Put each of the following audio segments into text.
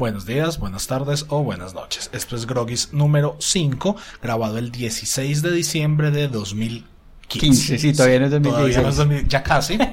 Buenos días, buenas tardes o buenas noches. Esto es Grogis número 5, grabado el 16 de diciembre de 2015. 15, sí, todavía no es 2016. Todavía no es 2000, ya casi.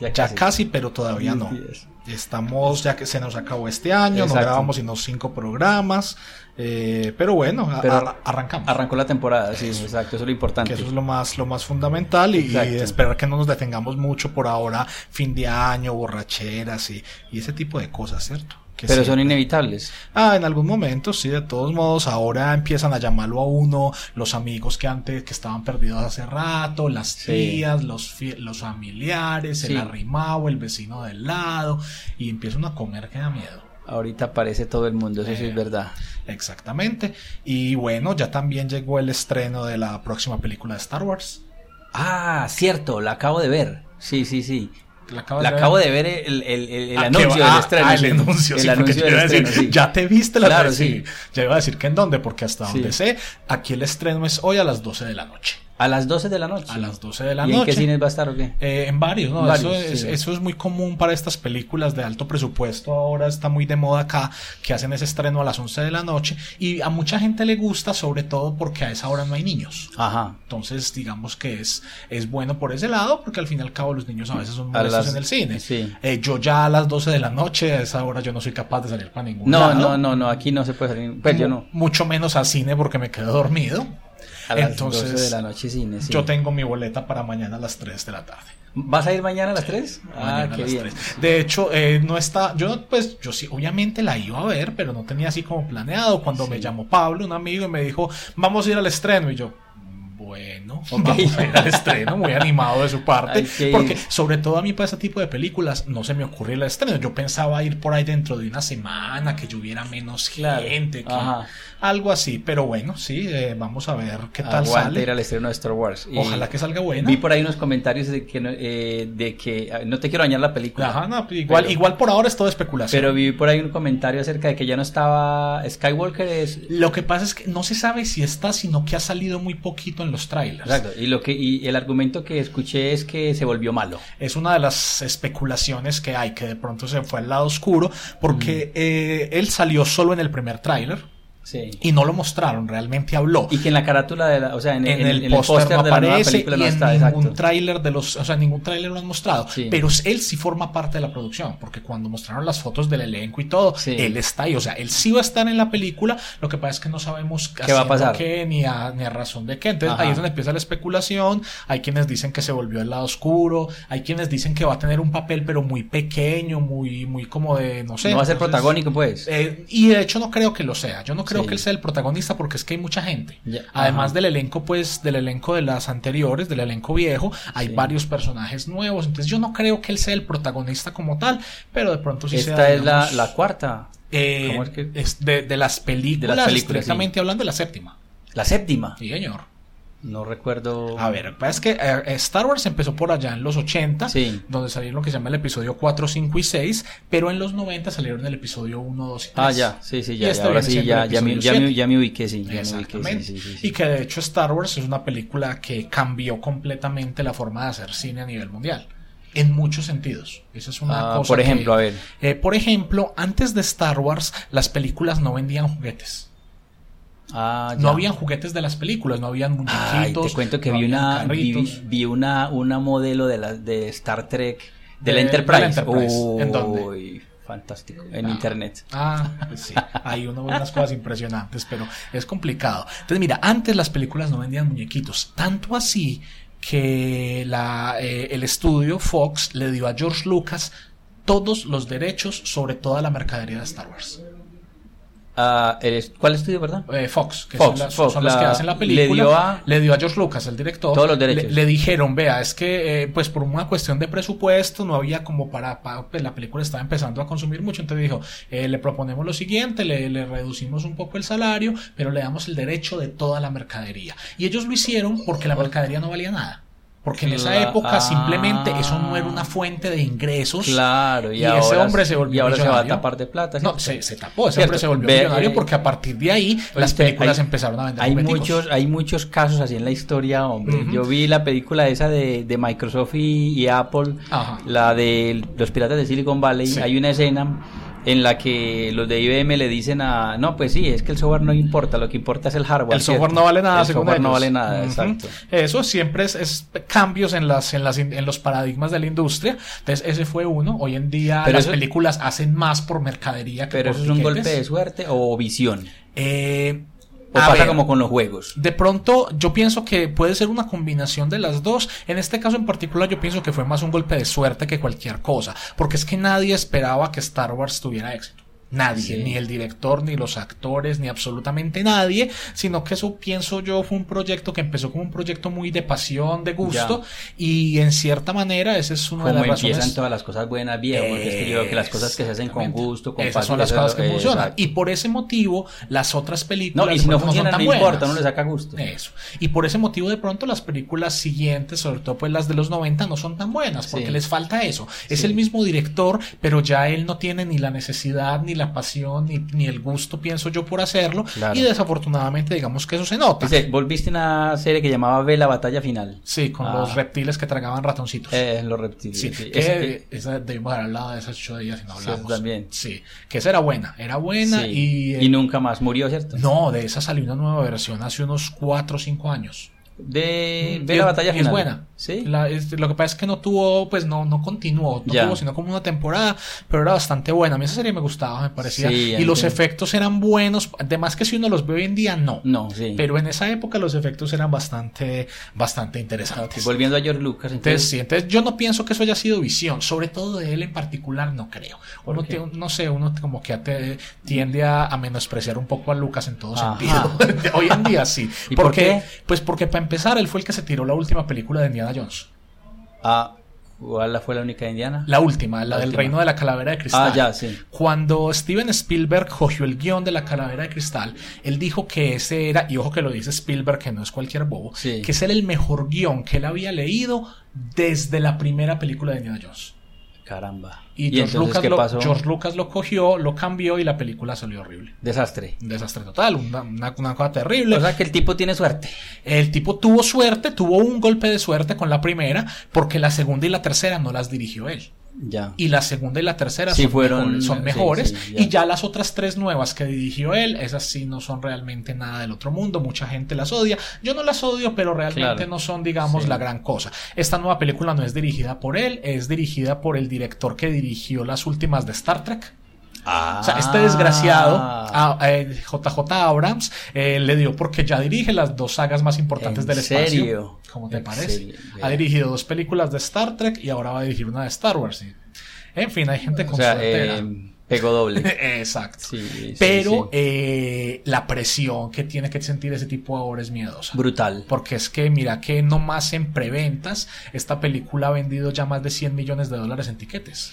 Ya casi. casi, pero todavía no. 2010. Estamos, ya que se nos acabó este año, no grabamos sino cinco programas, eh, pero bueno, Pero arrancamos. Arrancó la temporada, sí, exacto, eso es lo importante. que eso es lo más, lo más fundamental y, esperar que no nos detengamos mucho por ahora, fin de año, borracheras y, y ese tipo de cosas, ¿cierto? Pero son inevitables. Ah, en algún momento, sí, de todos modos, ahora empiezan a llamarlo a uno los amigos que antes, que estaban perdidos hace rato, las Sí. tías, los, los familiares, Sí. el arrimado, el vecino del lado, y empiezan a comer que da miedo. Ahorita aparece todo el mundo, eso sí Eh. es verdad. Exactamente. Y bueno, ya también llegó el estreno de la próxima película de Star Wars. Ah, cierto, la acabo de ver. Sí, sí, sí. La, acabo de ver el, el, el, el Ah, anuncio del estreno. ah, el anuncio, sí, anuncio del decir, sí. Ya te viste la Claro, sí. Ya iba a decir que en dónde, porque hasta donde sé, aquí el estreno es hoy a las 12 de la noche. A las 12 de la noche. A las 12 de la ¿Y en noche. qué cines va a estar o qué? Eh, en varios, ¿no? Varios, eso, es, sí. eso es muy común para estas películas de alto presupuesto. Ahora está muy de moda acá, que hacen ese estreno a las 11 de la noche. Y a mucha gente le gusta, sobre todo porque a esa hora no hay niños. Ajá. Entonces, digamos que es, es bueno por ese lado, porque al fin y al cabo los niños a veces son molestos las- en el cine. sí. Eh, yo ya a las 12 de la noche, a esa hora yo no soy capaz de salir para ningún No, lado. no, no, no, aquí no se puede salir. Pues yo no. Mucho menos al cine porque me quedo dormido. A las Entonces, 12 de la noche cine, sí. Yo tengo mi boleta para mañana a las 3 de la tarde. ¿Vas a ir mañana a las 3? Ah, Mañana a qué las bien. 3. De hecho, eh, no está, yo pues, yo sí, obviamente la iba a ver, pero no tenía así como planeado. Cuando me llamó Pablo, un amigo, y me dijo, vamos a ir al estreno, y yo, bueno, vamos a ir al estreno, muy animado de su parte, ir. porque sobre todo a mí para ese tipo de películas no se me ocurre el estreno. Yo pensaba ir por ahí dentro de una semana, que lloviera menos Claro. gente, que algo así, pero bueno, sí, eh, vamos a ver qué tal Aguanta sale. ir al estreno de Star Wars. Y Ojalá que salga buena. Vi por ahí unos comentarios de que no, eh, de que ah, no te quiero dañar la película. Ajá, no, igual, Pero- igual por ahora es todo especulación. Pero vi por ahí un comentario acerca de que ya no estaba Skywalker es Lo que pasa es que no se sabe si está, sino que ha salido muy poquito en los trailers. Exacto, y lo que y el argumento que escuché es que se volvió malo. Es una de las especulaciones que hay, que de pronto se fue al lado oscuro, porque Mm. eh, él salió solo en el primer tráiler Sí. y no lo mostraron, realmente habló. Y que en la carátula de la, o sea, en, en, en el, en póster no de la nueva aparece película y no en está, ningún tráiler de los, o sea, ningún tráiler lo han mostrado. Sí. Pero él sí forma parte de la producción, porque cuando mostraron las fotos del elenco y todo, Sí. él está ahí. O sea, él sí va a estar en la película. Lo que pasa es que no sabemos ¿Qué va a pasar? qué, ni a, ni a razón de qué. Entonces Ajá. ahí es donde empieza la especulación. Hay quienes dicen que se volvió el lado oscuro. Hay quienes dicen que va a tener un papel, pero muy pequeño, muy, muy como de, no sé. no va a ser Entonces, protagónico, pues. eh, y de hecho no creo que lo sea. Yo no creo Sí. que él sea el protagonista porque es que hay mucha gente. Además ajá. del elenco, pues, del elenco de las anteriores, del elenco viejo, hay Sí. varios personajes nuevos. Entonces yo no creo que él sea el protagonista como tal, pero de pronto sí Esta sea. es la, digamos, la cuarta, eh, ¿cómo es que? es de, de las películas, películas, directamente hablando de la séptima. la séptima. Sí, señor. No recuerdo. A ver, es que eh, Star Wars empezó por allá en los 80, Sí. donde salieron lo que se llama el episodio 4, 5 y 6, pero en los 90 salieron el episodio 1, 2 y 3. Ah, ya, sí, sí, Y ya, este ya, ahora sí, ya, ya, me, ya, me, ya me ubiqué, sí. Ya me ubiqué, Exactamente. sí, sí, sí, sí. Y que de hecho Star Wars es una película que cambió completamente la forma de hacer cine a nivel mundial. En muchos sentidos. Esa es una Ah, cosa. por que- ejemplo, a ver. eh, por ejemplo, antes de Star Wars, las películas no vendían juguetes. Ah, No habían juguetes de las películas, no habían Ay, muñequitos. te cuento que no vi una, vi, una, una modelo de la de Star Trek de, la Enterprise. de la Enterprise. ¿En dónde? Fantástico. En Ah. internet. Ah, pues sí, hay uno ve unas cosas impresionantes, pero es complicado. Entonces, mira, antes las películas no vendían muñequitos, tanto así que la, eh, el estudio Fox le dio a George Lucas todos los derechos sobre toda la mercadería de Star Wars. Ah, eres- ¿Cuál estudio, verdad? Eh, Fox, que Fox, son, las- Fox, son los la- que hacen la le película, dio a- le dio a George Lucas, el director, Todos los derechos. Le, le dijeron, vea, es que eh, pues por una cuestión de presupuesto no había como para, para- pues, la película estaba empezando a consumir mucho, entonces dijo, eh, le proponemos lo siguiente, le, le reducimos un poco el salario, pero le damos el derecho de toda la mercadería. Y ellos lo hicieron porque la mercadería no valía nada. Porque en esa época ah. simplemente eso no era una fuente de ingresos. Claro, y, Y ahora, ese hombre se volvió y ahora se va a tapar de plata. No, se, se tapó, ese Cierto, hombre se volvió ve, millonario porque a partir de ahí las películas hay- empezaron a vender Hay jugueticos. muchos, hay muchos casos así en la historia, hombre. Yo vi la película esa de, de Microsoft y, y Apple, Ajá. la de los piratas de Silicon Valley. Sí. Hay una escena en la que los de IBM le dicen a, no, pues sí, es que el software no importa, lo que importa es el hardware. El software no vale nada, el según software no vale nada, exacto. Eso siempre es, es cambios en las, en las en los paradigmas de la industria. Entonces, ese fue uno. Hoy en día Pero las eso- películas hacen más por mercadería que Pero por eso es un golpe de suerte o visión. Eh, O a pasa ver, como con los juegos. De pronto, yo pienso que puede ser una combinación de las dos. En este caso en particular, yo pienso que fue más un golpe de suerte que cualquier cosa. Porque es que nadie esperaba que Star Wars tuviera éxito. Nadie, Sí. ni el director, ni los actores, ni absolutamente nadie, sino que eso pienso yo fue un proyecto que empezó como un proyecto muy de pasión, de gusto, y en cierta manera ese es una de Como las empiezan razones. todas las cosas buenas, viejo, porque es que yo veo que las cosas que se hacen con gusto, con Esas son pasión, las eso es cosas que funcionan. exacto. Y por ese motivo, las otras películas No, y de si no funcionan, son no tan importa, buenas. uno le saca gusto. Eso. Y por ese motivo, de pronto, las películas siguientes, sobre todo pues las de los 90, no son tan buenas, porque Sí. les falta eso. Es Sí. el mismo director, pero ya él no tiene ni la necesidad, ni la pasión, ni, ni el gusto, pienso yo, por hacerlo. Claro. Y desafortunadamente, digamos que eso se nota. Dice, ¿volviste una serie que llamaba Ve la batalla final? Sí, con Ah. los reptiles que tragaban ratoncitos. Eh, los reptiles. Sí, sí. que Ese- esa debimos haber hablado de esas ocho días y no Sí, hablamos. también. Sí, que esa era buena, era buena sí. y... y nunca más murió, ¿cierto? No, de esa salió una nueva versión hace unos 4 o 5 años. De Mm, Ve y la batalla final. Es buena. Sí. La- es- lo que pasa es que no tuvo, pues no, no continuó, no Ya. tuvo sino como una temporada, pero era bastante buena. A mí esa serie me gustaba, me parecía. Sí, y los entiendo. efectos eran buenos, además que si uno los ve hoy en día, no. No, sí. Pero en esa época los efectos eran bastante, bastante interesantes. Volviendo a George Lucas, Entonces, entonces, sí, entonces yo no pienso que eso haya sido visión, sobre todo de él en particular, no creo. ¿Por Uno no sé, uno como que te- tiende a, a menospreciar un poco a Lucas en todo Ajá. sentido. Hoy en día sí. ¿Y por porque, qué? Pues porque para empezar, él fue el que se tiró la última película de Indiana Jones. ah, ¿cuál fue la única indiana? La última, la, La del última. reino de la calavera de cristal. Ah, ya, sí. Cuando Steven Spielberg cogió el guion de la calavera de cristal, él dijo que ese era, y ojo que lo dice Spielberg, que no es cualquier bobo, Sí. que ese era el mejor guion que él había leído desde la primera película de Indiana Jones. Caramba. Y, George, entonces Lucas qué lo, pasó? George Lucas lo cogió, lo cambió y la película salió horrible. Desastre. Desastre total, una, una- una cosa terrible. O sea que el tipo tiene suerte. El tipo tuvo suerte, tuvo un golpe de suerte con la primera, porque la segunda y la tercera no las dirigió él. Ya. Y la segunda y la tercera Sí, son fueron- mejores, son mejores. sí, ya. y ya las otras tres nuevas que dirigió él, esas sí no son realmente nada del otro mundo. Mucha gente las odia. Yo no las odio, pero realmente Claro. no son, digamos, la gran cosa. Esta nueva película no es dirigida por él, es dirigida por el director que dirigió las últimas de Star Trek. Ah. O sea, este desgraciado, a, a- eh, JJ Abrams, eh, le dio porque ya dirige las dos sagas más importantes ¿En del espacio. serio? ¿Cómo te ¿En parece? serio? Ha dirigido dos películas de Star Trek y ahora va a dirigir una de Star Wars. sí. En fin, hay gente con O sea, suerte, eh, pegó doble. Exacto. Sí, sí, Pero sí. eh, la presión que tiene que sentir ese tipo ahora es miedosa. Brutal. Porque es que, mira, que no más en preventas, esta película ha vendido ya más de 100 millones de dólares en tiquetes.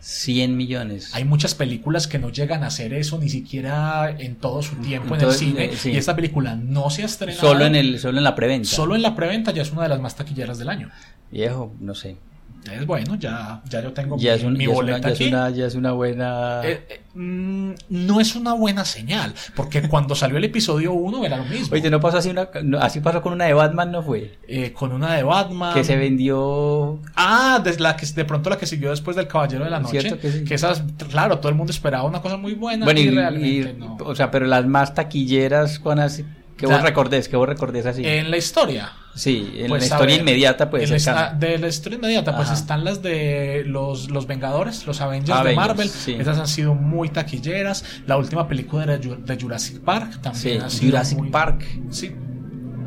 100 millones. Hay muchas películas que no llegan a hacer eso ni siquiera en todo su tiempo Entonces, en el cine. eh, sí. Y esta película no se ha estrenado. Solo en el, solo en la preventa. Solo en la preventa ya es una de las más taquilleras del año. Viejo, no sé. Es bueno, ya, ya yo tengo Ya mi, es, un- mi ya es una, boleta ya es aquí. una- ya es una buena. Eh, eh, mm, no es una buena señal, porque cuando salió el episodio 1 era lo mismo. Oye, no pasó así una, no, así pasó con una de Batman, no fue. Eh, con una de Batman. Que se vendió. Ah, de, la que, de pronto la que siguió después del Caballero de la Noche. Cierto que sí. esas, claro, todo el mundo esperaba una cosa muy buena Bueno, y, y, realmente y- no. o sea, pero las más taquilleras, con así. Que vos recordés, que vos recordés así. En la historia. sí, en Pues, la historia ver, inmediata, pues. la- de la historia inmediata, pues están las de los, los Vengadores, los Avengers, de Marvel. sí. Esas han sido muy taquilleras. La última película era Ju- de Jurassic Park. También Sí, ha sido Jurassic muy- Park. Sí,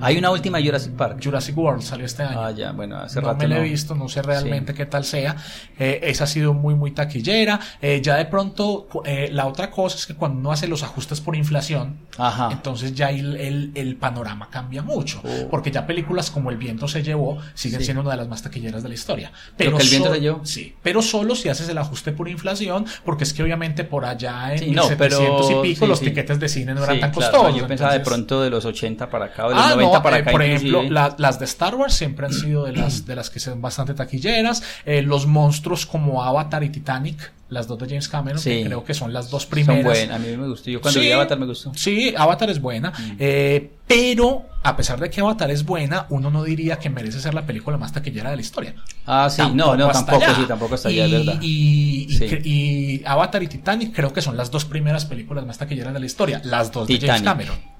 Hay una última Jurassic Park. Jurassic World salió este año. Ah, ya, bueno, hace no rato. me la he visto, no sé realmente qué tal sea. Eh, esa ha sido muy, muy taquillera. Eh, ya de pronto, eh, la otra cosa es que cuando uno hace los ajustes por inflación, Ajá. entonces ya el, el- el panorama cambia mucho. Oh. Porque ya películas como El viento se llevó siguen Sí. siendo una de las más taquilleras de la historia. ¿Lo que El viento so- se llevó? Sí, pero solo si haces el ajuste por inflación, porque es que obviamente por allá en Sí, no, 1700 pero- y pico los tiquetes de cine no eran tan claro, costosos. yo pensaba de pronto de los 80 para acá, o de los Ah, 90 90 no, para eh, por inclusive. ejemplo, la- las de Star Wars siempre han sido de las, de las que son bastante taquilleras. Eh, los monstruos como Avatar y Titanic, las dos de James Cameron, Sí. que creo que son las dos son primeras. buenas. A mí me gustó. Yo cuando Sí. vi Avatar me gustó. Sí, Avatar es buena, Mm. eh, pero a pesar de que Avatar es buena, uno no diría que merece ser la película más taquillera de la historia. Ah, sí, no, Tampoco no, hasta tampoco, allá. sí, tampoco y, allá, es verdad. Y, y Sí. y Avatar y Titanic creo que son las dos primeras películas más taquilleras de la historia, las dos de James. Cameron.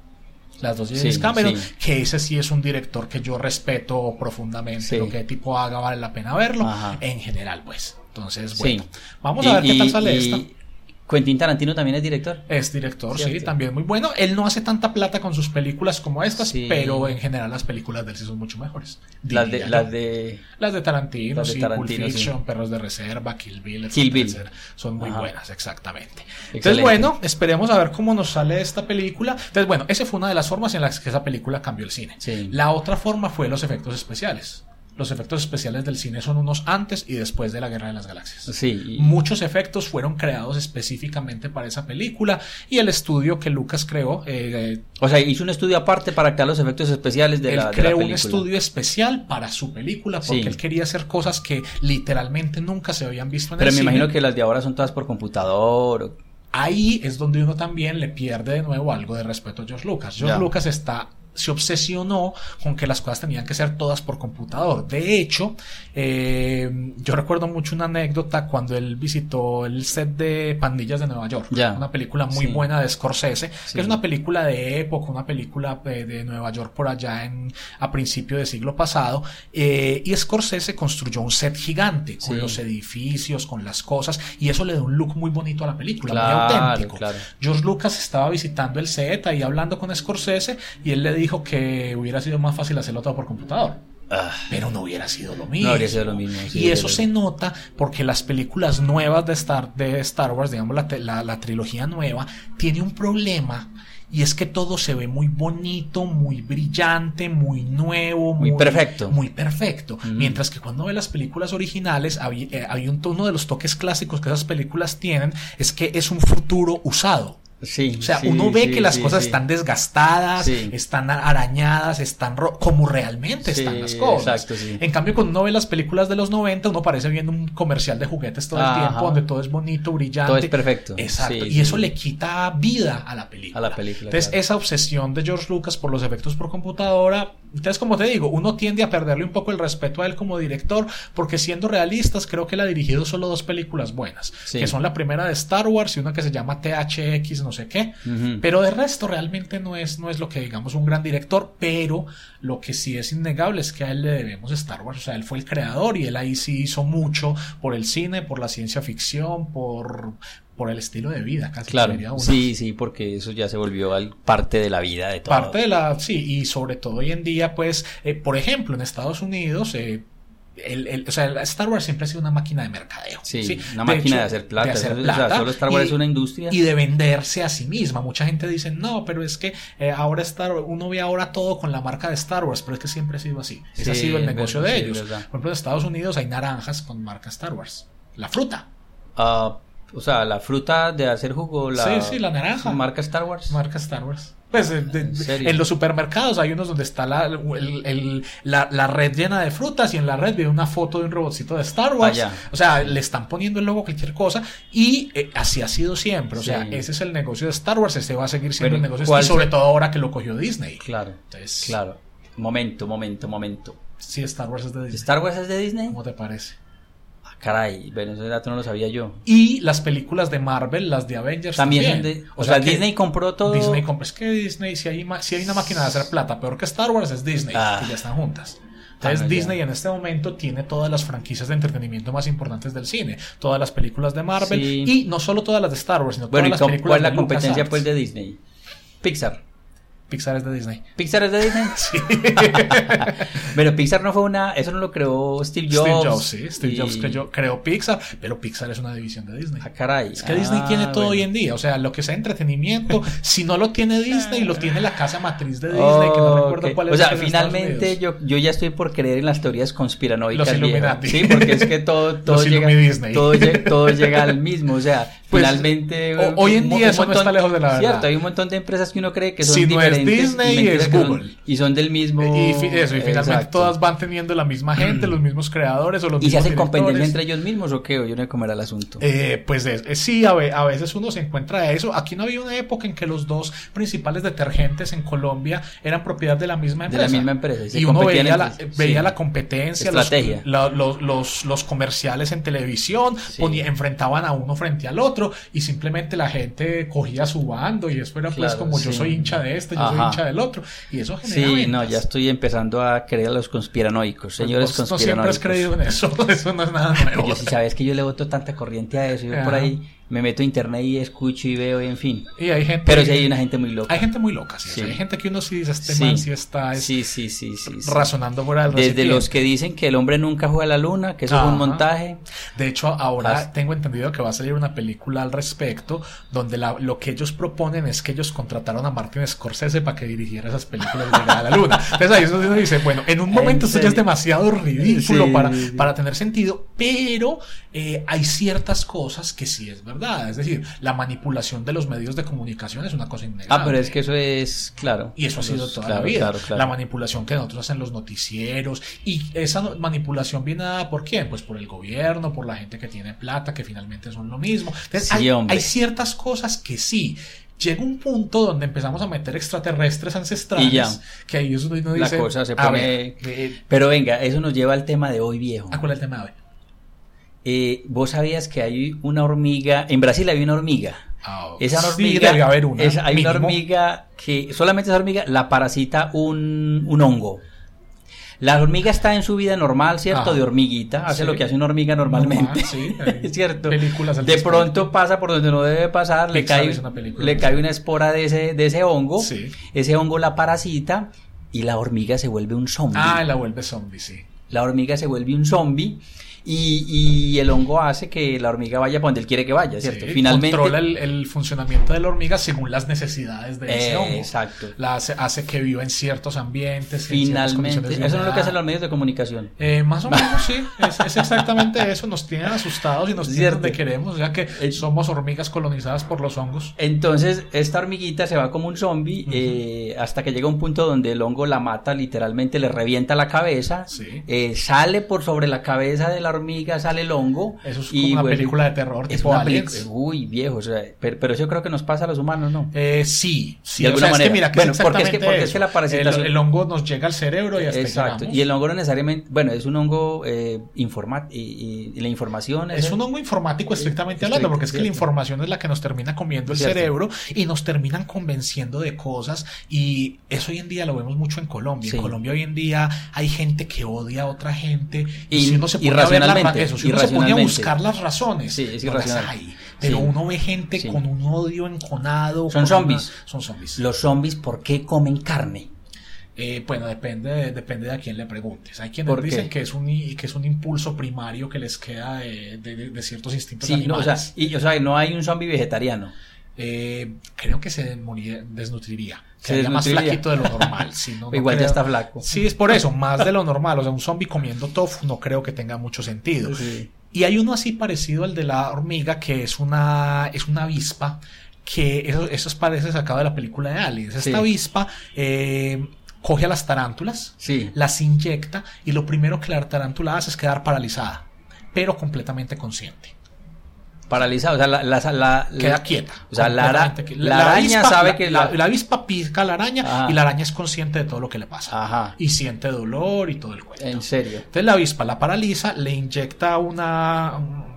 Las dos James Sí, Cameron, sí. que ese sí es un director que yo respeto profundamente. Sí. Lo que tipo haga vale la pena verlo. Ajá. En general, pues. Entonces, bueno. Vamos a ver qué tal sale y esta. Quentin Tarantino también es director. Es director, sí, también muy bueno. Él no hace tanta plata con sus películas como estas, Sí. pero en general las películas de él sí son mucho mejores. Las de, las de Las de Tarantino, Las de Tarantino, Pulp sí. Fiction, Perros de Reserva, Kill Bill, Kill Bill. Son muy Ajá. buenas, exactamente. Entonces, bueno, esperemos a ver cómo nos sale esta película. Entonces, bueno, esa fue una de las formas en las que esa película cambió el cine. La otra forma fue los efectos especiales. Los efectos especiales del cine son unos antes y después de la Guerra de las Galaxias. Sí, Muchos efectos fueron creados específicamente para esa película y el estudio que Lucas creó, eh, o sea, hizo un estudio aparte para crear los efectos especiales de él la, de la creó un película. estudio especial para su película porque Sí. él quería hacer cosas que literalmente nunca se habían visto en Pero el me cine. imagino que las de ahora son todas por computador. o- Ahí es donde uno también le pierde de nuevo algo de respeto a George Lucas. George Ya. Lucas está se obsesionó con que las cosas tenían que ser todas por computador. De hecho, eh, yo recuerdo mucho una anécdota cuando él visitó el set de Pandillas de Nueva York, una película muy Sí. buena de Scorsese, Sí. que es una película de época, una película de, de Nueva York por allá en, a principio del siglo pasado, eh, y Scorsese construyó un set gigante con Sí. los edificios, con las cosas, y eso le da un look muy bonito a la película, muy auténtico. claro. George Lucas estaba visitando el set ahí hablando con Scorsese y él le dijo que hubiera sido más fácil hacerlo todo por computador. Ah, Pero no hubiera sido lo mismo. No habría sido lo mismo, sí, y eso se nota porque las películas nuevas de Star, de Star Wars, digamos la, la, la trilogía nueva, tiene un problema. Y es que todo se ve muy bonito, muy brillante, muy nuevo, Muy perfecto. Muy perfecto. Mm. Mientras que cuando ve las películas originales, eh, había un, uno de los toques clásicos que esas películas tienen, es que es un futuro usado. Sí. O sea, sí, uno ve sí, que las cosas están desgastadas, están arañadas, están ro- como realmente están las cosas. exacto, sí. En cambio, cuando uno ve las películas de los 90, uno parece viendo un comercial de juguetes todo el tiempo, donde todo es bonito, brillante. Todo es perfecto. Exacto. Y eso le quita vida a la película. A la película, Entonces, claro. esa obsesión de George Lucas por los efectos por computadora, entonces, como te digo, uno tiende a perderle un poco el respeto a él como director, porque siendo realistas, creo que él ha dirigido solo dos películas buenas, Sí. que son la primera de Star Wars y una que se llama THX, no sé qué. Pero de resto realmente no es, no es lo que digamos un gran director, pero lo que sí es innegable es que a él le debemos Star Wars, o sea, él fue el creador y él ahí sí hizo mucho por el cine, por la ciencia ficción, por, por el estilo de vida, casi Claro, sí, sí, porque eso ya se volvió al- parte de la vida de todo. Parte de la, sí, y sobre todo hoy en día, pues, eh, por ejemplo, en Estados Unidos, eh, el, el- o sea, Star Wars siempre ha sido una máquina de mercadeo. Sí, una máquina de hacer plata. hacer o sea, solo Star Wars y- es una industria. Y de venderse a sí misma. Mucha gente dice, no, pero es que eh, ahora Star uno ve ahora todo con la marca de Star Wars, pero es que siempre ha sido así. Ese ha Sí, sido el negocio verdad, de sí, ellos. Por ejemplo, en Estados Unidos hay naranjas con marca Star Wars. La fruta. Ah, o sea, la fruta de hacer jugo, la, Sí, sí, la naranja. marca Star Wars. Marca Star Wars. Pues de- ¿En los supermercados hay unos donde está la, el- el- la, la red llena de frutas y en la red viene una foto de un robotcito de Star Wars. O sea, le están poniendo el logo cualquier cosa y eh, así ha sido siempre. O sea, ese es el negocio de Star Wars, ese va a seguir siendo el negocio. ¿cuál Y sobre todo ahora que lo cogió Disney. Claro, Entonces, claro. Momento, momento, momento. Sí, Star Wars es de Disney. ¿Star Wars es de Disney? ¿Cómo te parece? Caray, dato no lo sabía yo. Y las películas de Marvel, las de Avengers También también. son de... O, sea, Disney compró todo... Disney compra. Es que Disney, si hay, ma- si hay una máquina de hacer plata, peor que Star Wars es Disney, Ah. que ya están juntas. Entonces Ah, ya. Disney en este momento tiene todas las franquicias de entretenimiento más importantes del cine, todas las películas de Marvel Sí. y no solo todas las de Star Wars, sino Bueno, ¿y todas las películas cuál es la de competencia pues de Disney? Pixar. Pixar es de Disney. ¿Pixar es de Disney? Sí. Pero Pixar no fue una... Eso no lo creó Steve Jobs. Steve Jobs, sí, Steve y- Jobs creó, creó Pixar, pero Pixar es una división de Disney. Ah, caray. Es que Disney tiene todo bueno. hoy en día, o sea, lo que sea entretenimiento, si no lo tiene Disney, lo tiene la casa matriz de Disney, que no recuerdo cuál es. O sea, finalmente yo, yo ya estoy por creer en las teorías conspiranoicas. Los. Sí, porque es que todo, todo llega, todo llega al mismo. O sea, Pues, Finalmente. o- hoy en día eso no está lejos de la Cierto, verdad. hay un montón de empresas que uno cree que son Si no es diferentes. y Disney, mentiras es que son- Google. y son del mismo. Y fi- eso, y finalmente Exacto. todas van teniendo la misma gente, los mismos creadores o los ¿Y se mismos hacen competencia entre ellos mismos o qué? O yo no era el asunto. Eh, pues es- es- sí, a, ve- a veces uno se encuentra eso. Aquí no había una época en que los dos principales detergentes en Colombia eran propiedad de la misma De la empresa. misma empresa, y se Y uno veía, la, veía sí. la competencia, los, Estrategia. la- los, los, los comerciales en televisión, Sí. ponía- enfrentaban a uno frente al otro y simplemente la gente cogía su bando y eso era pues como yo soy hincha de este, yo soy hincha del otro. Y eso genera Sí, ventas. no, ya estoy empezando a creer a los conspiranoicos, señores Pues vos no siempre has conspiranoicos. creído en eso, eso no es nada nuevo. Yo sí sabes que yo le voto tanta corriente a eso, yo por ahí me meto a internet y escucho y veo y en fin. Y hay gente, Pero sí hay una gente muy loca. hay gente muy loca, sí, o sea, Sí. hay gente que uno sí dice, este Sí. man sí está es Sí, sí, sí, razonando fuera del Desde recipiente. los que dicen que el hombre nunca juega a la luna, que eso es Ajá. un montaje. De hecho, ahora As- tengo entendido que va a salir una película al respecto, donde la- lo que ellos proponen es que ellos contrataron a Martin Scorsese para que dirigiera esas películas de la Luna. Entonces ahí es uno dice, bueno, en un ¿En momento esto ya es demasiado ridículo para, para tener sentido, pero eh, hay ciertas cosas que sí es verdad. Es decir, la manipulación de los medios de comunicación es una cosa innegable. Ah, pero es que eso es, claro. Y eso ha sido toda claro, la vida. claro, claro. La manipulación que nosotros hacen los noticieros. Y esa manipulación viene dada por quién? Pues por el gobierno, por la gente que tiene plata, que finalmente son lo mismo. Entonces, Sí, hay, ciertas cosas que sí. Llega un punto donde empezamos a meter extraterrestres ancestrales. Y ya. Que ahí es donde uno La dice. cosa se pone- ver, eh, Pero venga, eso nos lleva al tema de hoy viejo. ¿a cuál es el tema de hoy? Eh, Vos sabías que hay una hormiga, en Brasil hay una hormiga. Ah, Esa hormiga, haber una. esa- hay una hormiga que solamente esa hormiga la parasita un, un hongo. La hormiga está en su vida normal, ¿cierto? Ajá. De hormiguita, hace Sí. lo que hace una hormiga normalmente. Normal, sí, es cierto. películas de pronto pasa por donde no debe pasar, le cae, una le cae una espora de ese, de ese hongo, Sí. ese hongo la parasita y la hormiga se vuelve un zombie. Ah, la vuelve zombie, sí. La hormiga se vuelve un zombie y, y el hongo hace que la hormiga vaya para donde él quiere que vaya, ¿cierto? Sí, Finalmente. Controla el, el funcionamiento de la hormiga según las necesidades de ese Eh, hongo. exacto. La hace, hace que viva en ciertos ambientes. en Finalmente, de eso no es lo que hacen los medios de comunicación. Eh, más o menos, sí. Es, es exactamente eso. Nos tienen asustados y nos tienen Cierto. donde queremos. O sea que Eh, somos hormigas colonizadas por los hongos. Entonces, esta hormiguita se va como un zombie eh, hasta que llega un punto donde el hongo la mata, literalmente le revienta la cabeza, Sí. eh, sale por sobre la cabeza de la hormiga, sale el hongo. Eso es y como una película de terror Es tipo una Aliens. película, uy, viejo, o sea, pero, pero eso creo que nos pasa a los humanos, ¿no? Eh, sí, sí. De o alguna sea, es que manera. mira, que Bueno, es porque es que- porque es que la parasitación- El, el hongo nos llega al cerebro y hasta Exacto. Y el hongo no necesariamente, bueno, es un hongo eh, informa y, y- y la información Es un hongo informático estrictamente hablando, porque es que la información es la que nos termina comiendo el Cierto. cerebro y nos terminan convenciendo de cosas. Y eso hoy en día lo vemos mucho en Colombia. Sí. En Colombia hoy en día hay gente que odia a otra gente. Y, Y- si uno se pone a ver irracionalmente, eso, si uno se pone a buscar las razones, Sí, es no las irracional. hay. Pero Sí. uno ve gente Sí. con un odio enconado. Son zombies. una- son zombies. Los zombies, ¿por qué comen carne? Eh, bueno, depende, de- depende de a quién le preguntes. Hay quienes dicen que es, un, que es un impulso primario que les queda de, de- de ciertos instintos Sí, no, o sea, animales. y, o sea, no hay un zombie vegetariano. Eh, creo que se desnutriría. Se Sería más flaquito de lo normal. sí, no- no Igual ya está flaco. Sí, es por eso, más de lo normal. O sea, un zombie comiendo tofu no creo que tenga mucho sentido. Sí. Y hay uno así parecido al de la hormiga, que es una, es una avispa, que eso, eso parece sacado de la película de Aliens. Esta Sí. avispa eh, coge a las tarántulas, Sí. las inyecta y lo primero que la tarántula hace es quedar paralizada, pero completamente consciente. Paralizado, o sea, la, la, la- Queda la- quieta. O sea, la, la araña avispa- sabe la- que la, la, la avispa pica a la araña Ajá. y la araña es consciente de todo lo que le pasa. Ajá. Y siente dolor y todo el cuento. En serio. Entonces la avispa la paraliza, le inyecta una,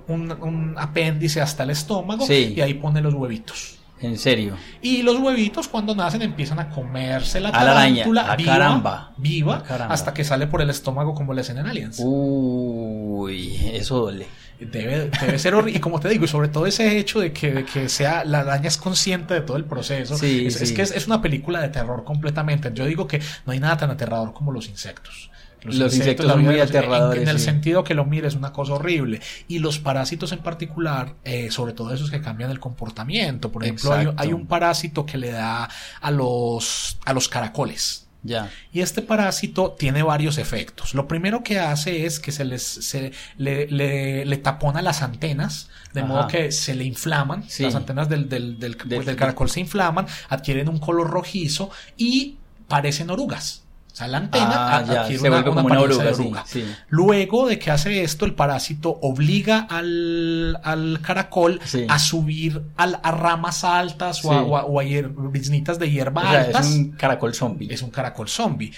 un, un apéndice hasta el estómago Sí. y ahí pone los huevitos. En serio. Y los huevitos cuando nacen empiezan a comerse la A la araña. tarántula viva, caramba. viva caramba. hasta que sale por el estómago como le hacen en Aliens. Uy, eso duele. Debe, debe ser horrible. Y como te digo, y sobre todo ese hecho de que, de que sea la araña es consciente de todo el proceso. Sí, es, es sí. que es, es una película de terror completamente. Yo digo que no hay nada tan aterrador como los insectos. Los insectos son muy en- aterradores, En, el sí. sentido que lo mires, es una cosa horrible. Y los parásitos en particular, eh, sobre todo esos que cambian el comportamiento. Por ejemplo, hay, hay un parásito que le da a los, a los caracoles. Ya. Y este parásito tiene varios efectos. Lo primero que hace es que se les se le, le- le tapona las antenas, de Ajá. modo que se le inflaman. Sí. Las antenas del, del, del, Del- del caracol se inflaman, adquieren un color rojizo y parecen orugas. O sea, la antena Ah, a- ya, adquiere se una, como una apariencia de oruga, sí, sí. Luego de que hace esto, el parásito obliga al, al caracol Sí. a subir al- a, ramas altas o a, o a- o a hier- briznitas de hierba O sea, altas. es un caracol zombie. Es un caracol zombie.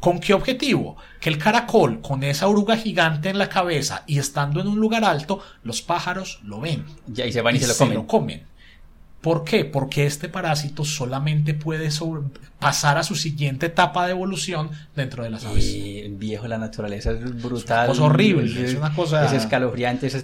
¿Con qué objetivo? Que el caracol, con esa oruga gigante en la cabeza y estando en un lugar alto, los pájaros lo ven Ya, y se van y, se lo comen. ¿Por qué? Porque este parásito solamente puede sobre- pasar a su siguiente etapa de evolución dentro de las aves. Y viejo, la naturaleza es brutal. cosa horrible, es una cosa- Es escalofriante, es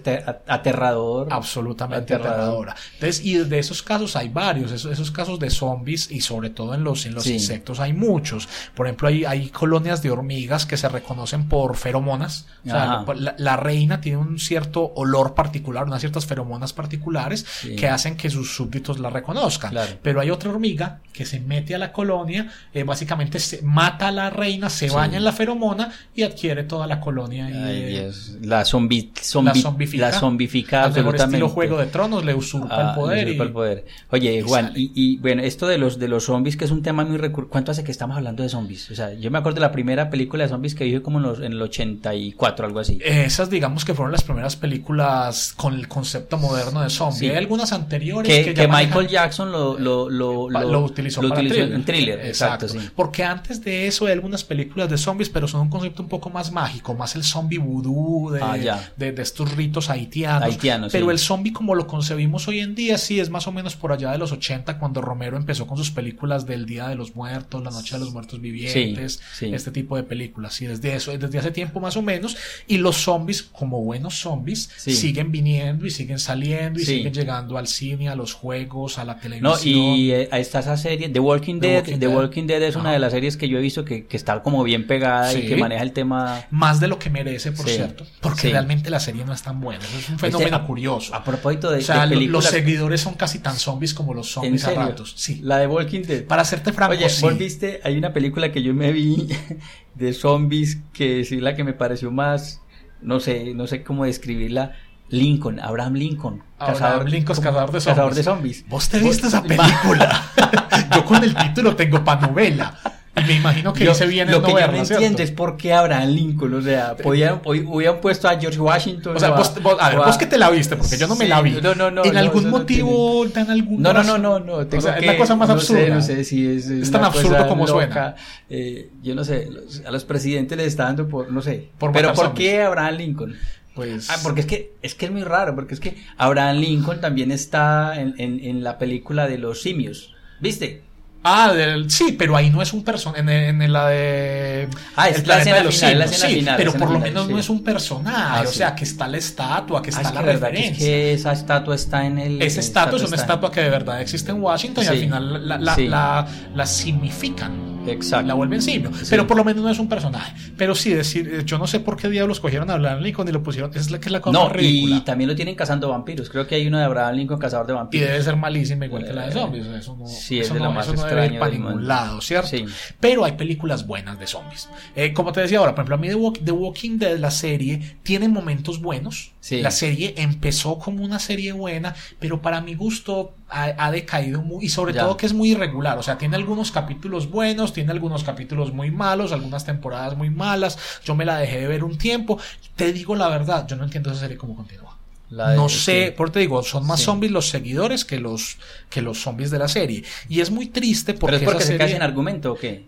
aterrador. absolutamente Aterrador. aterradora. Entonces, y de esos casos hay varios, esos, esos casos de zombies y sobre todo en los, en los Sí. insectos hay muchos. Por ejemplo, hay, hay colonias de hormigas que se reconocen por feromonas. O sea, Ajá. la, la reina tiene un cierto olor particular, unas ciertas feromonas particulares Sí. que hacen que sus súbditos la reconozcan. Claro. Pero hay otra hormiga que se mete a la colonia, eh, básicamente se mata a la reina, se Sí. baña en la feromona y adquiere toda la colonia. y, Ay, eh, Dios. La, zombi, zombi- la zombifica. La zombifica absolutamente. estilo Juego de Tronos le usurpa Ah, el poder. le usurpa y- el poder. Oye, Juan, y, y, bueno, esto de los de los zombies, que es un tema muy recurrente. ¿Cuánto hace que estamos hablando de zombies? O sea, yo me acuerdo de la primera película de zombies que vi como en, los, en el 84, algo así. Esas, digamos que fueron las primeras películas con el concepto moderno de zombie. Sí. Hay algunas anteriores que, que, que Michael Jackson lo, lo, lo, lo utilizó para thriller. en thriller. Exacto, sí. Porque antes de eso hay algunas películas de zombies, pero son un concepto un poco más mágico, más el zombie vudú de, Ah, de, de estos ritos haitianos. Haitianos, pero sí. el zombie como lo concebimos hoy en día, sí, es más o menos por allá de los 80, cuando Romero empezó con sus películas del Día de los Muertos, La Noche de los Muertos Vivientes, Sí, este tipo de películas. Sí, desde eso, desde hace tiempo más o menos. Y los zombies, como buenos zombies, siguen viniendo y siguen saliendo y siguen llegando al cine, a los juegos, a la No, televisión. y eh, ahí está esa serie, The Walking The Dead. Walking The Dead. Walking Dead es una de las series que yo he visto que, que está como bien pegada y que maneja el tema. Más de lo que merece, por Sí. cierto. Porque Sí. realmente la serie no es tan buena. Eso es un fenómeno a- curioso. A propósito de, o sea, de los seguidores son casi tan zombies como los ¿En zombies a ratos. Sí. La de Walking Dead. Para serte franco, Oye, sí. ¿vos viste? Hay una película que yo me vi de zombies que sí la que me pareció más, no sé, no sé cómo describirla. Lincoln, Abraham Lincoln. Como- cazador de zombies. Cazador de zombies. ¿Vos te viste esa película? yo con el título tengo pa' novela. Y me imagino que Yo- dice bien lo el que yo no entiendo es por qué Abraham Lincoln, o sea, podían, hubieran puesto a George Washington. O sea, a- vos, vos- a ver, o a- vos que te la viste, porque yo no me Sí, la vi. no, no, no, ¿En no, algún motivo, en algún No, no, no, no, no. Tengo o sea, es la cosa más no absurda. Sé, no sé si es. Es tan absurdo como loca. suena. Eh, yo no sé, los- a los presidentes les está dando por, no sé. Por Pero ¿por qué Abraham Lincoln? Pues. Ah, porque es que, es que es muy raro, porque es que Abraham Lincoln también está en, en, en la película de los simios. ¿Viste? Ah, del- sí, pero ahí no es un personaje. En, en la de. Ah, es El la escena de los final, la simios, escena sí, final, Pero por lo final, menos sí. no es un personaje. Ah, o sí. sea, que está la estatua, que Ah, está es la que, verdad que es referencia. que esa estatua está en el. Esa estatua es una estatua que de verdad existe en Washington y al final la, la, la, la significan. Exacto. La vuelven simio. Pero por lo menos no es un personaje. Pero sí, decir, eh, yo no sé por qué diablos cogieron a Abraham Lincoln y lo pusieron. Es la que es la cosa No, más ridícula. y también lo tienen cazando vampiros. Creo que hay uno de Abraham Lincoln cazador de Y vampiros. debe ser malísima igual que la de Eh, zombies. Eso no, sí, es eso de no, lo más eso no debe ir extraño para ningún lado, ¿cierto? Sí. Pero hay películas buenas de zombies. Eh, como te decía ahora, por ejemplo, a mí The Walking Dead, la serie, tiene momentos buenos. Sí. La serie empezó como una serie buena, pero para mi gusto ha, ha decaído muy, y sobre Ya. todo que es muy irregular. O sea, tiene algunos capítulos buenos, tiene algunos capítulos muy malos, algunas temporadas muy malas. Yo me la dejé de ver un tiempo. Te digo la verdad, yo no entiendo esa serie cómo continúa. La no sé, por te digo, son más Sí. zombies los seguidores que los que los zombies de la serie. Y es muy triste ¿Pero porque es porque esa se serie- cae en argumento o qué?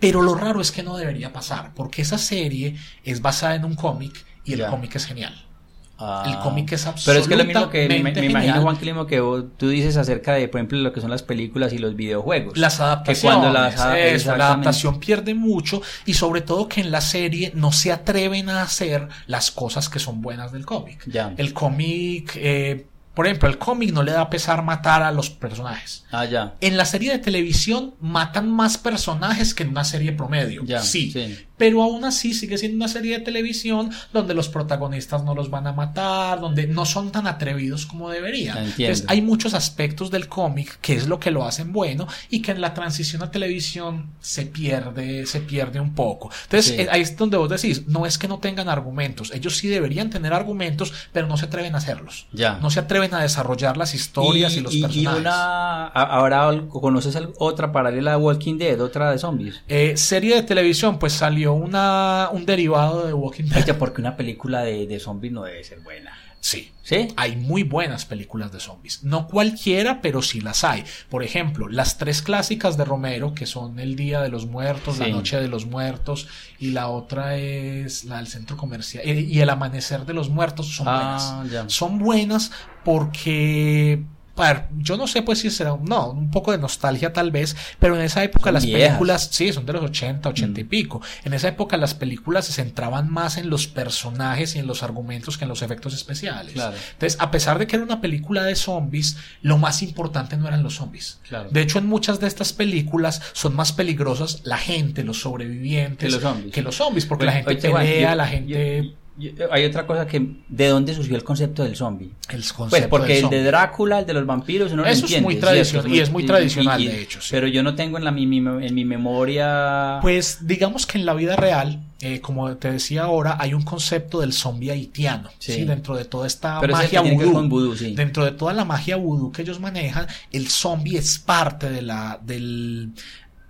pero lo raro es que no debería pasar, porque esa serie es basada en un cómic y el cómic es genial. Ah. El cómic es Pero es que lo mismo que me, me absolutamente imagino. Juan, que lo mismo que vos- tú dices acerca de, por ejemplo, lo que son las películas y los videojuegos. Las Que adaptaciones, cuando las adap- eso, la adaptación pierde mucho y sobre todo que en la serie no se atreven a hacer las cosas que son buenas del cómic. Ya. El cómic, eh, por ejemplo, el cómic no le da pesar matar a los personajes. Ah, ya. En la serie de televisión matan más personajes que en una serie promedio. Ya, sí. sí. Pero aún así sigue siendo una serie de televisión donde los protagonistas no los van a matar, donde no son tan atrevidos como deberían. Entonces hay muchos aspectos del cómic que es lo que lo hacen bueno y que en la transición a televisión se pierde, se pierde un poco. Entonces eh, ahí es donde vos decís, no es que no tengan argumentos, ellos sí deberían tener argumentos, pero no se atreven a hacerlos. Ya. No se atreven a desarrollar las historias y, los personajes. Y una, ahora conoces otra paralela a Walking Dead, otra de zombies. Eh, serie de televisión, pues salió una, un derivado de Walking Dead. porque una película de, de zombies no debe ser buena. Sí. ¿Sí? Hay muy buenas películas de zombies. No cualquiera, pero sí las hay. Por ejemplo, las tres clásicas de Romero, que son El Día de los Muertos, La Noche de los Muertos, y la otra es la del Centro Comercial, y El Amanecer de los Muertos, son ah, buenas. Son buenas porque yo no sé pues si será, no, un poco de nostalgia tal vez, pero en esa época las películas, sí, son de los 80, 80 y mm. pico. En esa época las películas se centraban más en los personajes y en los argumentos que en los efectos especiales. Entonces, a pesar de que era una película de zombies, lo más importante no eran los zombies. De hecho, en muchas de estas películas son más peligrosas la gente, los sobrevivientes, que los zombies, porque la gente pelea, la gente hay otra cosa que de dónde surgió el concepto del zombie. El pues, concepto pues porque el de Drácula, el de los vampiros, uno Eso es muy tradicional y es muy tradicional de hecho. Pero yo no tengo en la mi, en mi memoria. Pues digamos que en la vida real, eh, como te decía ahora, hay un concepto del zombie haitiano, sí. dentro de toda esta magia vudú, dentro de toda la magia vudú que ellos manejan, el zombie es parte de la del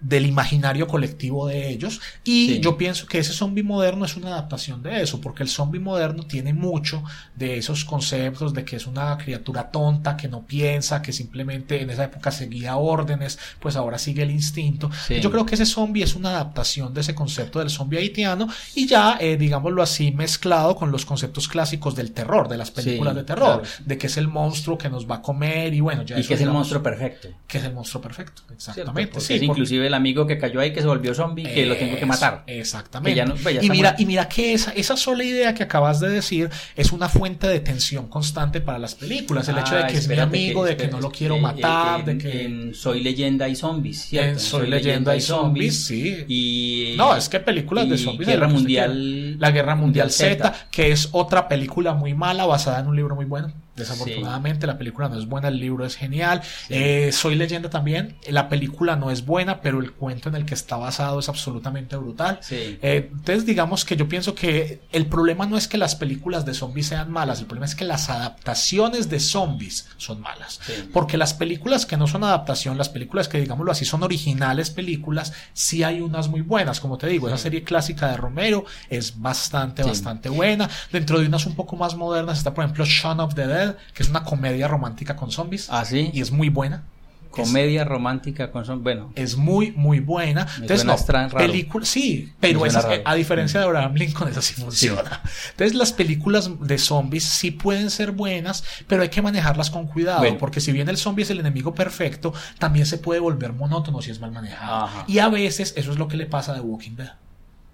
del imaginario colectivo de ellos. Y yo pienso que ese zombie moderno es una adaptación de eso, porque el zombie moderno tiene mucho de esos conceptos de que es una criatura tonta, que no piensa, que simplemente en esa época seguía órdenes, pues ahora sigue el instinto. Yo creo que ese zombie es una adaptación de ese concepto del zombie haitiano y ya, eh, digámoslo así, mezclado con los conceptos clásicos del terror, de las películas de terror, de que es el monstruo que nos va a comer y bueno, ya... Y que es el monstruo perfecto. Que es el monstruo perfecto, exactamente. Sí, inclusive amigo que cayó ahí que se volvió zombie, que lo tengo que matar. Exactamente. Pues, y, mira, y mira que esa, esa sola idea que acabas de decir es una fuente de tensión constante para las películas. El hecho de ah, que es mi amigo, de que no lo quiero matar, de que... Soy leyenda y zombies, ¿cierto? Soy, leyenda, y zombies, sí. Y... No, es que películas de zombies... Guerra Mundial... La Guerra Mundial Z, que es otra película muy mala basada en un libro muy bueno. Desafortunadamente la película no es buena, el libro es genial. Eh, Soy leyenda también. La película no es buena, pero el cuento en el que está basado es absolutamente brutal. Eh, entonces digamos que yo pienso que el problema no es que las películas de zombies sean malas, el problema es que las adaptaciones de zombies son malas. Porque las películas que no son adaptación, las películas que digámoslo así son originales películas, sí hay unas muy buenas. Como te digo, esa serie clásica de Romero es bastante, bastante buena. Dentro de unas un poco más modernas está por ejemplo Shaun of the Dead que es una comedia romántica con zombies. Ah, sí. Y es muy buena. Comedia romántica con zombies. Bueno. Es muy, muy buena. Entonces, no, película, sí, pero a diferencia de Abraham Lincoln, esa sí funciona. Entonces, las películas de zombies sí pueden ser buenas, pero hay que manejarlas con cuidado, porque si bien el zombie es el enemigo perfecto, también se puede volver monótono si es mal manejado. Y a veces eso es lo que le pasa a The Walking Dead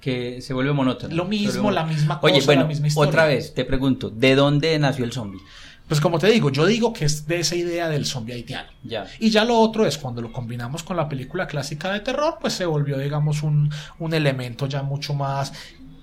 que se vuelve monótono. Lo mismo, la misma cosa, Oye, bueno, la misma historia. Otra vez, te pregunto, ¿de dónde nació el zombie? Pues como te digo, yo digo que es de esa idea del zombie haitiano. Ya. Y ya lo otro es cuando lo combinamos con la película clásica de terror, pues se volvió, digamos, un, un elemento ya mucho más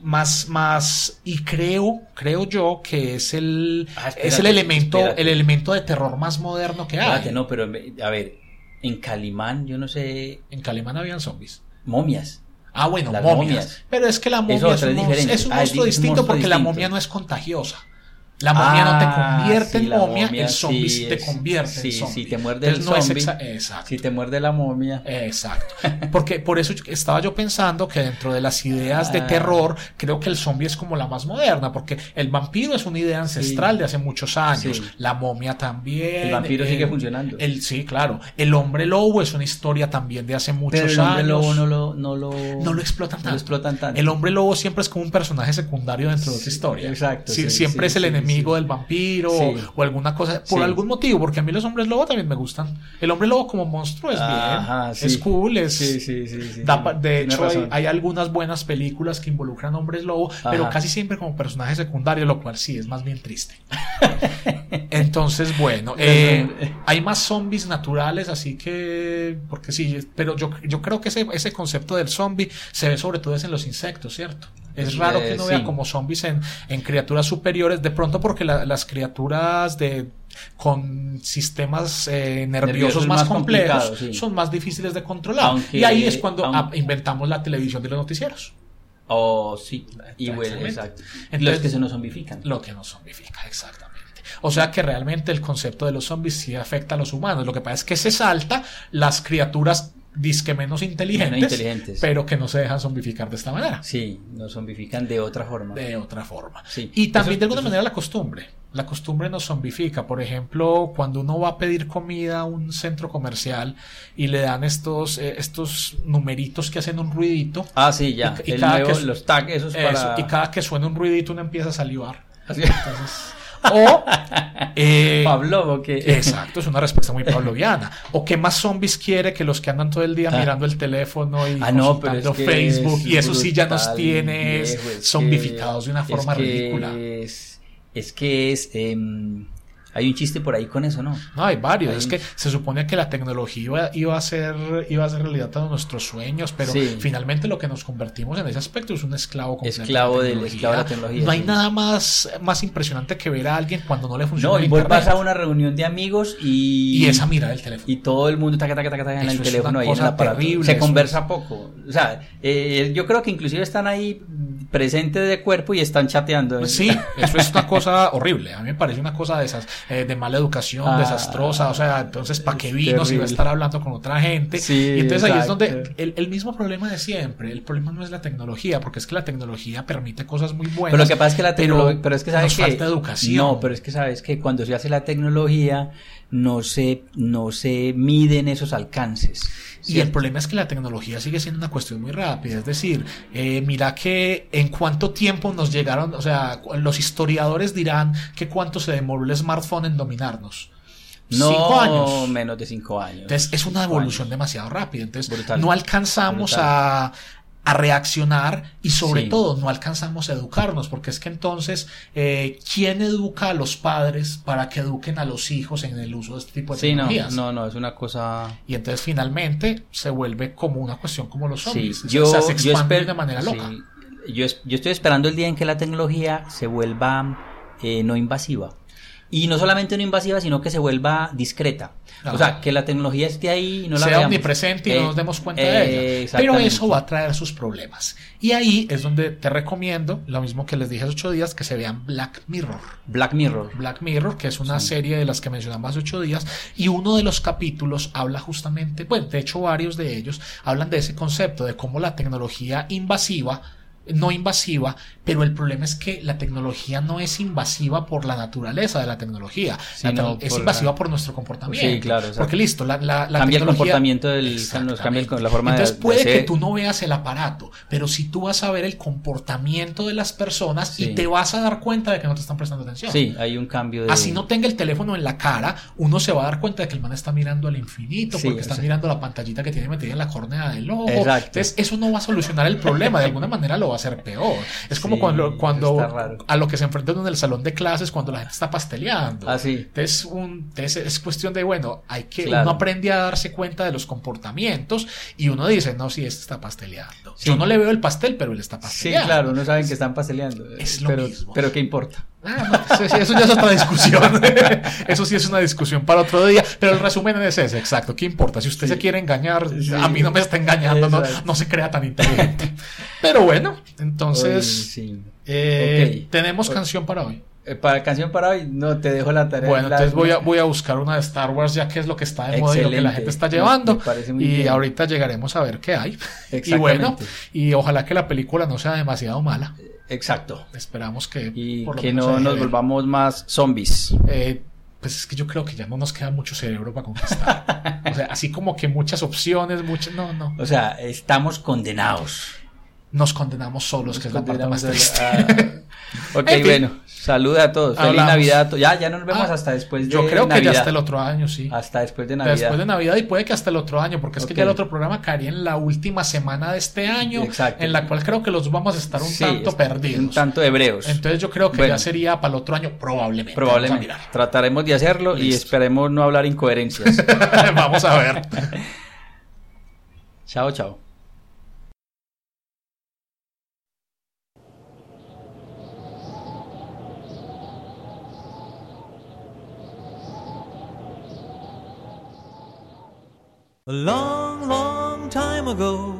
más más y creo creo yo que es el ah, es el elemento el elemento de terror más moderno que hay. No pero a ver en Calimán yo no sé. En Calimán habían zombies. Momias. Ah bueno momias. pero es que la momia es, un, es un, monstruo distinto porque la momia no es contagiosa la momia no te ah, convierte en momia, el zombie te convierte en zombie. Si te muerde el zombie, exacto. si te muerde la momia. Exacto. Porque por eso estaba yo pensando que dentro de las ideas de ah. terror, creo que el zombie es como la más moderna, porque el vampiro es una idea ancestral de hace muchos años. La momia también. El vampiro sigue funcionando. El, sí, claro. El hombre lobo es una historia también de hace muchos años. el hombre lobo no lo, no lo, no lo explotan tanto. explotan tanto. El hombre lobo siempre es como un personaje secundario dentro de otra historia. Exacto. siempre es el enemigo enemigo del vampiro o, alguna cosa, por algún motivo, porque a mí los hombres lobo también me gustan. El hombre lobo como monstruo es bien, es cool, es... de hecho, hay, algunas buenas películas que involucran hombres lobo, pero casi siempre como personaje secundario, lo cual sí es más bien triste. Entonces, bueno, eh, hay más zombies naturales, así que, porque sí, pero yo, yo creo que ese, ese concepto del zombie se ve sobre todo en los insectos, ¿cierto? Es raro que uno vea como zombies en, en, criaturas superiores, de pronto porque las criaturas de con sistemas eh, nerviosos, más, complejos son más difíciles de controlar. y ahí es cuando inventamos la televisión de los noticieros. Oh, sí, y bueno, exacto. los que se nos zombifican. Lo que nos zombifica, exactamente. O sea que realmente el concepto de los zombies sí afecta a los humanos. Lo que pasa es que se salta las criaturas disque menos inteligentes, pero que no se dejan zombificar de esta manera. Sí, nos zombifican de otra forma. De otra forma. Sí. Y también de alguna manera la costumbre. La costumbre nos zombifica. Por ejemplo, cuando uno va a pedir comida a un centro comercial y le dan estos, eh, estos numeritos que hacen un ruidito. Ah, sí, ya. Y, cada que, los tags, esos para... Y cada que suena un ruidito uno empieza a salivar. Así. Entonces, o. Eh, Pablo. Exacto, es una respuesta muy pavloviana. O qué más zombies quiere que los que andan todo el día ah. mirando el teléfono y ah, no, pero Facebook. y eso sí ya nos tiene zombificados de una forma ridícula. Es, que es. Em, hay un chiste por ahí con eso, ¿no? No, hay varios. es que se supone que la tecnología iba, a ser iba a ser realidad todos nuestros sueños, pero finalmente lo que nos convertimos en ese aspecto es un esclavo Esclavo, de, esclavo de la tecnología. No hay nada más, más impresionante que ver a alguien cuando no le funciona. No, y vos vas a una reunión de amigos y. Y esa mira el teléfono. Y todo el mundo taca, taca, taca, en el teléfono ahí en la terrible, Se conversa poco. O sea, eh, yo creo que inclusive están ahí presentes de cuerpo y están chateando. Sí, eso es una cosa horrible. A mí me parece una cosa de esas. Eh, de mala educación, ah, desastrosa, o sea, entonces, ¿para qué vino si va a estar hablando con otra gente? y entonces ahí es donde el, mismo problema de siempre, el problema no es la tecnología, porque es que la tecnología permite cosas muy buenas. Pero lo que pasa es que la tecnología, pero, es que sabes que falta educación. No, pero es que sabes que cuando se hace la tecnología no se, no se miden esos alcances. Y el problema es que la tecnología sigue siendo una cuestión muy rápida. Es decir, eh, mira que en cuánto tiempo nos llegaron, o sea, los historiadores dirán que cuánto se demoró el smartphone en dominarnos. No, cinco años. menos de cinco años. Entonces es una evolución demasiado rápida. Entonces no alcanzamos a, a reaccionar y sobre todo no alcanzamos a educarnos, porque es que entonces, eh, ¿quién educa a los padres para que eduquen a los hijos en el uso de este tipo de sí, tecnologías? No, no, no, es una cosa... Y entonces finalmente se vuelve como una cuestión como los zombies, yo, o sea, se expande de manera loca. Yo, yo, estoy esperando el día en que la tecnología se vuelva eh, no invasiva. Y no solamente no invasiva, sino que se vuelva discreta. O sea, que la tecnología esté ahí y no la sea omnipresente y no nos eh, demos cuenta de ella. Pero eso va a traer sus problemas. Y ahí es donde te recomiendo, lo mismo que les dije hace ocho días, que se vean Black Mirror. Black Mirror. Black Mirror, que es una serie de las que mencionamos hace ocho días. Y uno de los capítulos habla justamente, bueno, de hecho varios de ellos hablan de ese concepto, de cómo la tecnología invasiva no invasiva, pero el problema es que la tecnología no es invasiva por la naturaleza de la tecnología, es invasiva por nuestro comportamiento. Sí, claro. Porque listo, la, la, cambia el comportamiento del, cambia la forma Entonces puede que tú no veas el aparato, pero si tú vas a ver el comportamiento de las personas y te vas a dar cuenta de que no te están prestando atención. Sí, hay un cambio de... Así no tenga el teléfono en la cara, uno se va a dar cuenta de que el man está mirando al infinito, porque está mirando la pantallita que tiene metida en la córnea del ojo. Entonces eso no va a solucionar el problema, de alguna manera lo va a hacer peor. Es como cuando, cuando a lo que se enfrentan en el salón de clases cuando la gente está pasteleando. Ah, Entonces, un, es cuestión de, bueno, hay que, uno aprende a darse cuenta de los comportamientos y uno dice, no, si este está pasteleando. Yo no le veo el pastel, pero él está pasteleando. Sí, claro, no saben que están pasteleando. Es lo pero, mismo. Pero ¿qué importa? Ah, eso ya es otra discusión. eso sí es una discusión para otro día. Pero el resumen es ese, exacto. ¿Qué importa? Si usted se quiere engañar, a mí no me está engañando, no, se crea tan inteligente. Pero bueno, entonces eh, tenemos canción para hoy. Eh, para canción para hoy, no te dejo la tarea. Bueno, entonces voy a, voy a buscar una de Star Wars, ya que es lo que está de moda y lo que la gente está llevando. y ahorita llegaremos a ver qué hay. Y bueno, y ojalá que la película no sea demasiado mala. Exacto. Esperamos que. Y que no nos volvamos más zombies. Eh, pues es que yo creo que ya no nos queda mucho cerebro para conquistar. o sea, así como que muchas opciones, muchas. No, no. O sea, estamos condenados. Nos condenamos solos, que es la parte más triste. Ok, bueno. Saluda a todos. Feliz Navidad. Ya, ya nos vemos ah, hasta después de Yo creo que ya hasta el otro año, sí. Hasta después de Navidad. Después de Navidad y puede que hasta el otro año, porque es que ya el otro programa caería en la última semana de este año, Exacto. en la cual creo que los vamos a estar un tanto perdidos. Un tanto hebreos. Entonces yo creo que ya sería para el otro año probablemente. Probablemente. Trataremos de hacerlo y esperemos no hablar incoherencias. vamos a ver. chao, chao. A long, long time ago,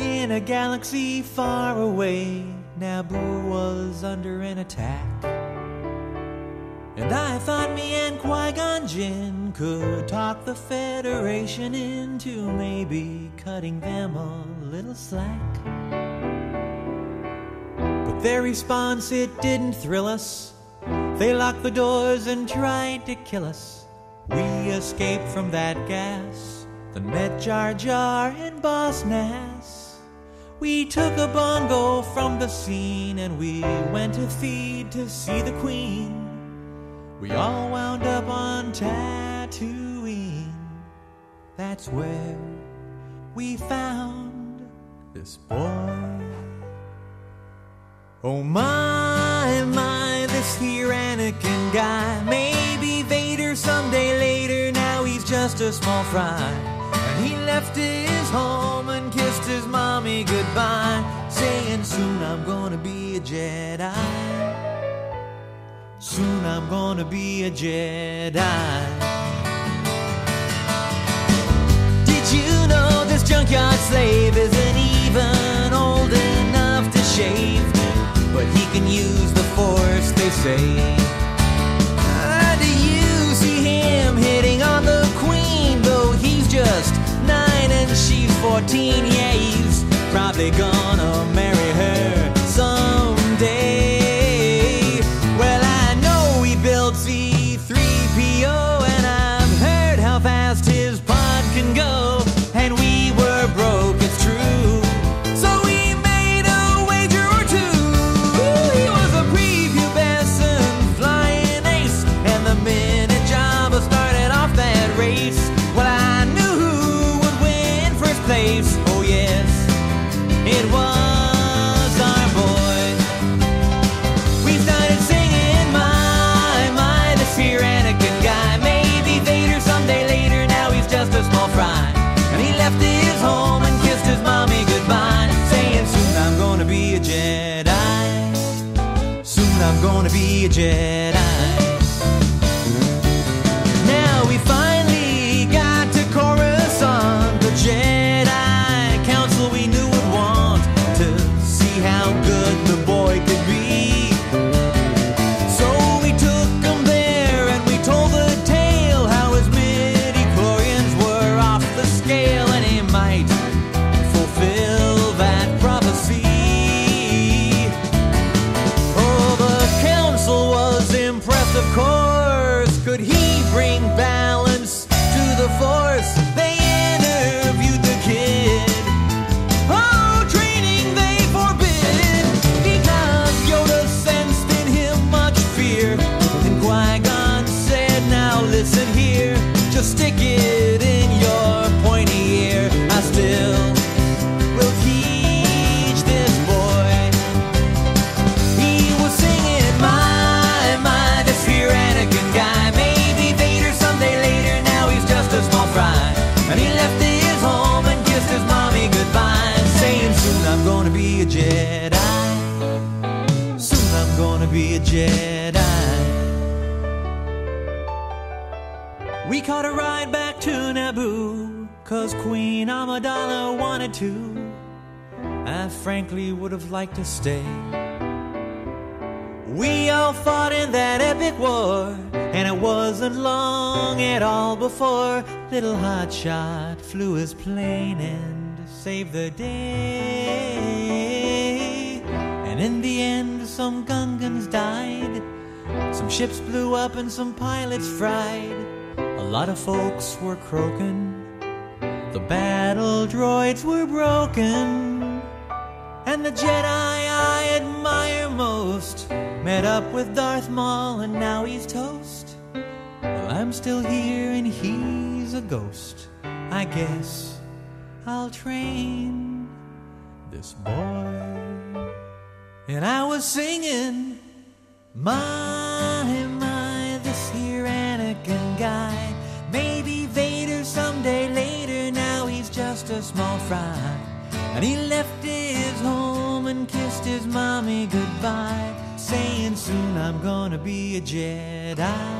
in a galaxy far away, Naboo was under an attack. And I thought me and Qui Gon Jinn could talk the Federation into maybe cutting them a little slack. But their response, it didn't thrill us. They locked the doors and tried to kill us. We escaped from that gas then met Jar Jar and Boss Nass. We took a bongo from the scene and we went to feed to see the Queen. We all wound up on Tatooine. That's where we found this boy. Oh my, my, this here Anakin guy. Maybe Vader someday later, now he's just a small fry. He left his home and kissed his mommy goodbye, saying, Soon I'm gonna be a Jedi. Soon I'm gonna be a Jedi. Did you know this junkyard slave isn't even old enough to shave? But he can use the force, they say. Uh, she's 14, yeah, he's probably gonna marry her. Frankly would have liked to stay. We all fought in that epic war, and it wasn't long at all before little hotshot flew his plane and saved the day. And in the end, some Gungans died, some ships blew up, and some pilots fried. A lot of folks were croaking, the battle droids were broken. And the Jedi I admire most Met up with Darth Maul and now he's toast. Well, I'm still here and he's a ghost. I guess I'll train this boy. And I was singing, My, a small fry. And he left his home and kissed his mommy goodbye, saying, Soon I'm gonna be a Jedi.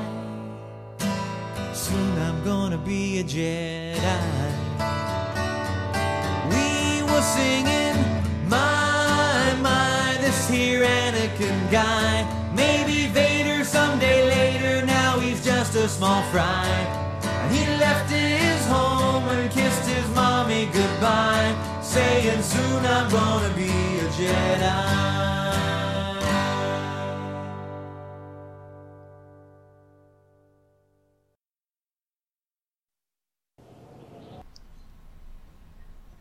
Soon I'm gonna be a Jedi. We were singing, My, my, this here Anakin guy. Maybe Vader someday later, now he's just a small fry. And he left his home and kissed goodbye, saying soon I'm gonna be a Jedi.